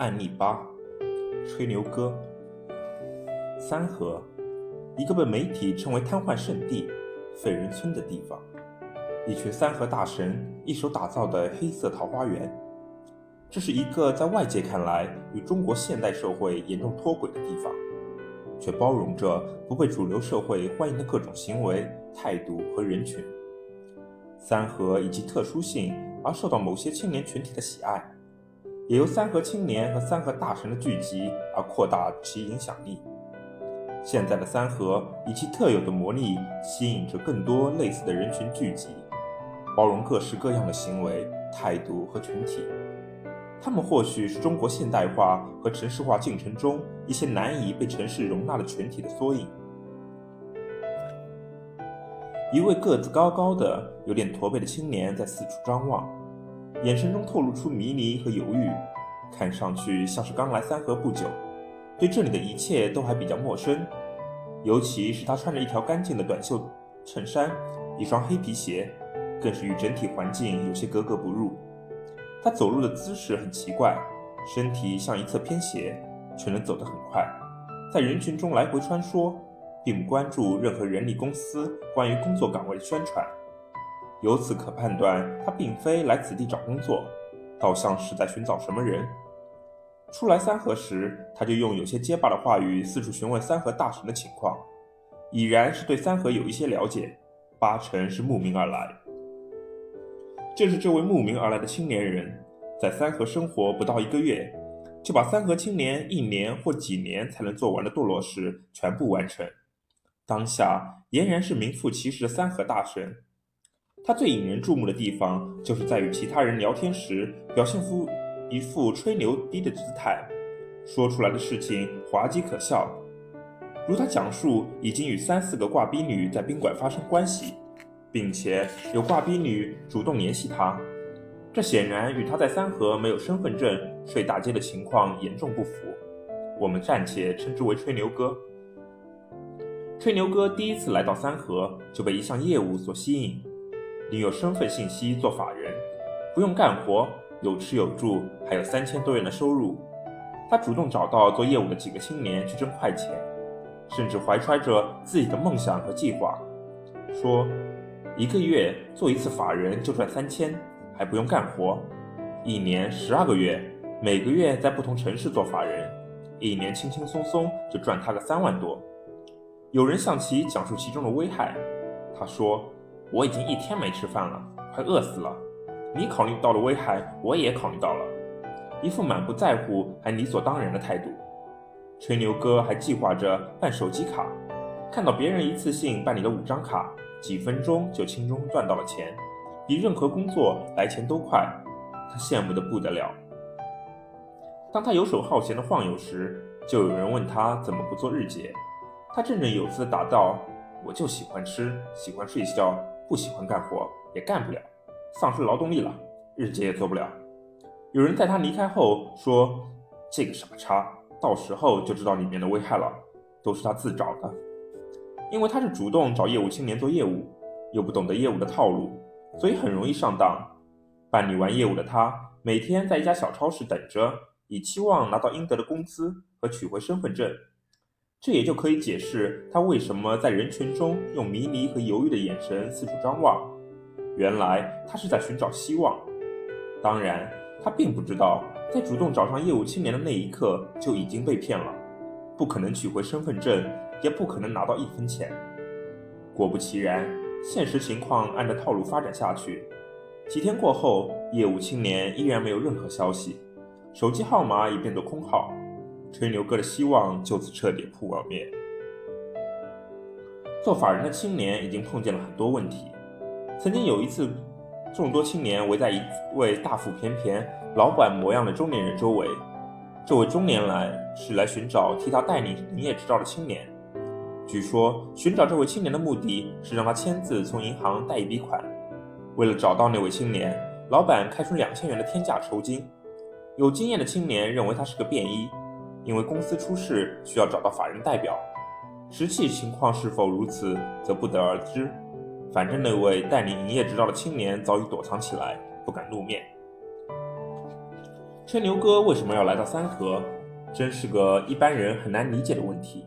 案例八：吹牛哥。三河，一个被媒体称为瘫痪圣地、废人村的地方，一群三河大神一手打造的黑色桃花源。这是一个在外界看来与中国现代社会严重脱轨的地方，却包容着不被主流社会欢迎的各种行为、态度和人群。三河以其特殊性而受到某些青年群体的喜爱，也由三河青年和三河大神的聚集而扩大其影响力。现在的三河以其特有的魔力，吸引着更多类似的人群聚集，包容各式各样的行为、态度和群体。他们或许是中国现代化和城市化进程中一些难以被城市容纳的群体的缩影。一位个子高高的、有点驼背的青年在四处张望，眼神中透露出迷离和犹豫，看上去像是刚来三河不久，对这里的一切都还比较陌生。尤其是他穿着一条干净的短袖衬衫，一双黑皮鞋，更是与整体环境有些格格不入。他走路的姿势很奇怪，身体向一侧偏斜，却能走得很快，在人群中来回穿梭。并不关注任何人力公司关于工作岗位的宣传，由此可判断他并非来此地找工作，倒像是在寻找什么人。初来三河时，他就用有些结巴的话语四处询问三河大神的情况，已然是对三河有一些了解，八成是慕名而来。正是这位慕名而来的青年人，在三河生活不到一个月，就把三河青年一年或几年才能做完的堕落事全部完成。当下俨然是名副其实的三河大神。他最引人注目的地方，就是在与其他人聊天时，表现出一副吹牛逼的姿态，说出来的事情滑稽可笑。如他讲述，已经与三四个挂逼女在宾馆发生关系，并且有挂逼女主动联系他，这显然与他在三河没有身份证、睡大街的情况严重不符。我们暂且称之为吹牛哥。吹牛哥第一次来到三河，就被一项业务所吸引。领有身份信息做法人，不用干活，有吃有住，还有三千多元的收入。他主动找到做业务的几个青年去挣快钱，甚至怀揣着自己的梦想和计划，说一个月做一次法人就赚三千，还不用干活。一年十二个月，每个月在不同城市做法人，一年轻轻松松就赚他个三万多。有人向其讲述其中的危害，他说：“我已经一天没吃饭了，快饿死了。你考虑到了危害，我也考虑到了。”一副满不在乎还理所当然的态度。吹牛哥还计划着办手机卡，看到别人一次性办理了五张卡，几分钟就轻松赚到了钱，比任何工作来钱都快，他羡慕的不得了。当他游手好闲的晃悠时，就有人问他怎么不做日结。他振振有词地答道：“我就喜欢吃，喜欢睡觉，不喜欢干活，也干不了，丧失劳动力了，日结也做不了。”有人在他离开后说：“这个傻叉，到时候就知道里面的危害了，都是他自找的。因为他是主动找业务青年做业务，又不懂得业务的套路，所以很容易上当。办理完业务的他，每天在一家小超市等着，以期望拿到应得的工资和取回身份证。”这也就可以解释他为什么在人群中用迷离和犹豫的眼神四处张望。原来他是在寻找希望。当然，他并不知道，在主动找上业务青年的那一刻就已经被骗了，不可能取回身份证，也不可能拿到一分钱。果不其然，现实情况按照套路发展下去。几天过后，业务青年依然没有任何消息，手机号码也变作空号。吹牛哥的希望就此彻底扑灭。做法人的青年已经碰见了很多问题。曾经有一次，众多青年围在一位大腹便便、老板模样的中年人周围。这位中年来是来寻找替他代理营业执照的青年。据说，寻找这位青年的目的是让他签字从银行贷一笔款。为了找到那位青年，老板开出两千元的天价酬金。有经验的青年认为他是个便衣。因为公司出事需要找到法人代表，实际情况是否如此则不得而知。反正那位代理营业执照的青年早已躲藏起来，不敢露面。吹牛哥为什么要来到三河？真是个一般人很难理解的问题。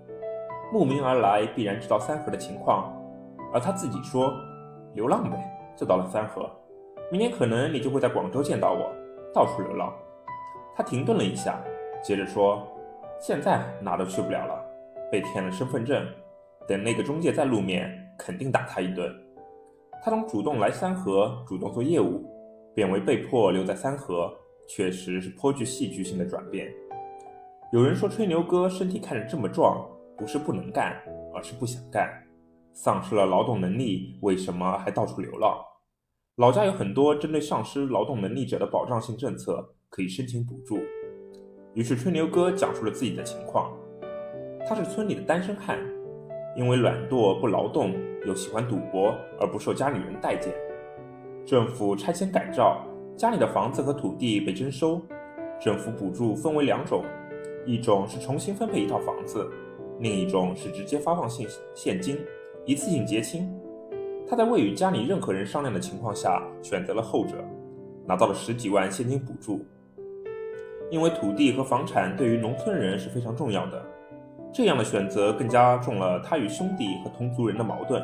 慕名而来，必然知道三河的情况，而他自己说：“流浪呗，就到了三河。明年可能你就会在广州见到我，到处流浪。”他停顿了一下，接着说：“现在哪都去不了了，被骗了身份证，等那个中介再露面，肯定打他一顿。”他从主动来三河，主动做业务，变为被迫留在三河，确实是颇具戏剧性的转变。有人说吹牛哥身体看着这么壮，不是不能干，而是不想干。丧失了劳动能力，为什么还到处流浪？老家有很多针对丧失劳动能力者的保障性政策，可以申请补助。于是吹牛哥讲述了自己的情况：他是村里的单身汉，因为懒惰不劳动，又喜欢赌博，而不受家里人待见。政府拆迁改造，家里的房子和土地被征收，政府补助分为两种。一种是重新分配一套房子，另一种是直接发放现现金，一次性结清。他在未与家里任何人商量的情况下选择了后者，拿到了十几万现金补助。因为土地和房产对于农村人是非常重要的，这样的选择更加重了他与兄弟和同族人的矛盾。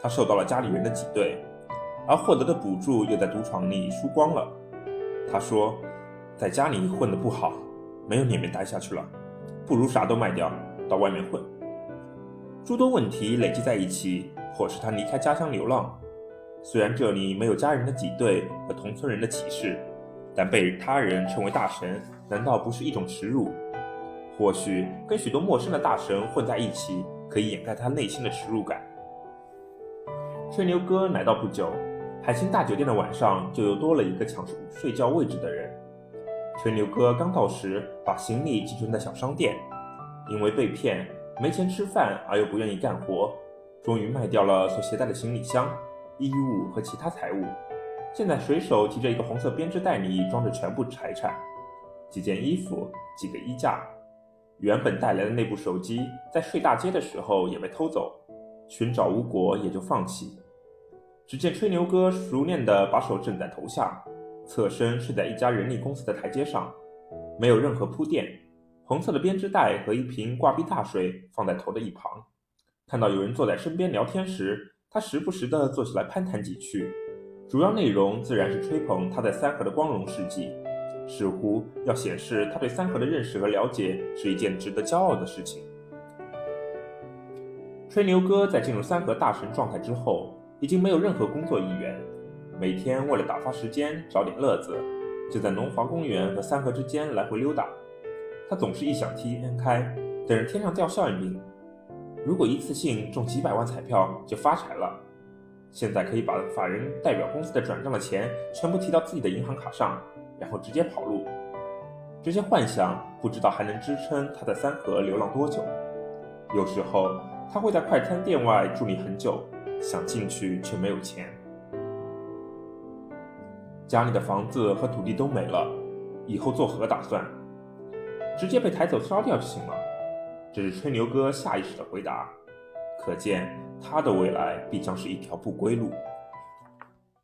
他受到了家里人的挤兑，而获得的补助又在赌场里输光了。他说，在家里混得不好。没有脸面待下去了，不如啥都卖掉，到外面混。诸多问题累积在一起，迫使他离开家乡流浪。虽然这里没有家人的挤兑和同村人的歧视，但被他人称为大神，难道不是一种耻辱？或许跟许多陌生的大神混在一起，可以掩盖他内心的耻辱感。吹牛哥来到不久，海星大酒店的晚上就又多了一个抢睡睡觉位置的人。吹牛哥刚到时，把行李寄存在小商店，因为被骗没钱吃饭，而又不愿意干活，终于卖掉了所携带的行李箱、衣物和其他财物。现在随手提着一个红色编织袋，里装着全部财产：几件衣服、几个衣架。原本带来的那部手机，在睡大街的时候也被偷走，寻找无果，也就放弃。只见吹牛哥熟练地把手枕在头下。侧身睡在一家人力公司的台阶上，没有任何铺垫。红色的编织袋和一瓶挂壁大水放在头的一旁。看到有人坐在身边聊天时，他时不时地坐起来攀谈几句，主要内容自然是吹捧他在三河的光荣事迹，似乎要显示他对三河的认识和了解是一件值得骄傲的事情。吹牛哥在进入三河大神状态之后，已经没有任何工作意愿。每天为了打发时间、找点乐子，就在龙华公园和三河之间来回溜达。他总是异想天开，等着天上掉馅饼。如果一次性中几百万彩票，就发财了。现在可以把法人代表公司的转账的钱全部提到自己的银行卡上，然后直接跑路。这些幻想不知道还能支撑他在三河流浪多久。有时候他会在快餐店外伫立很久，想进去却没有钱。家里的房子和土地都没了，以后作何打算？直接被抬走烧掉就行了。这是吹牛哥下意识的回答，可见他的未来必将是一条不归路。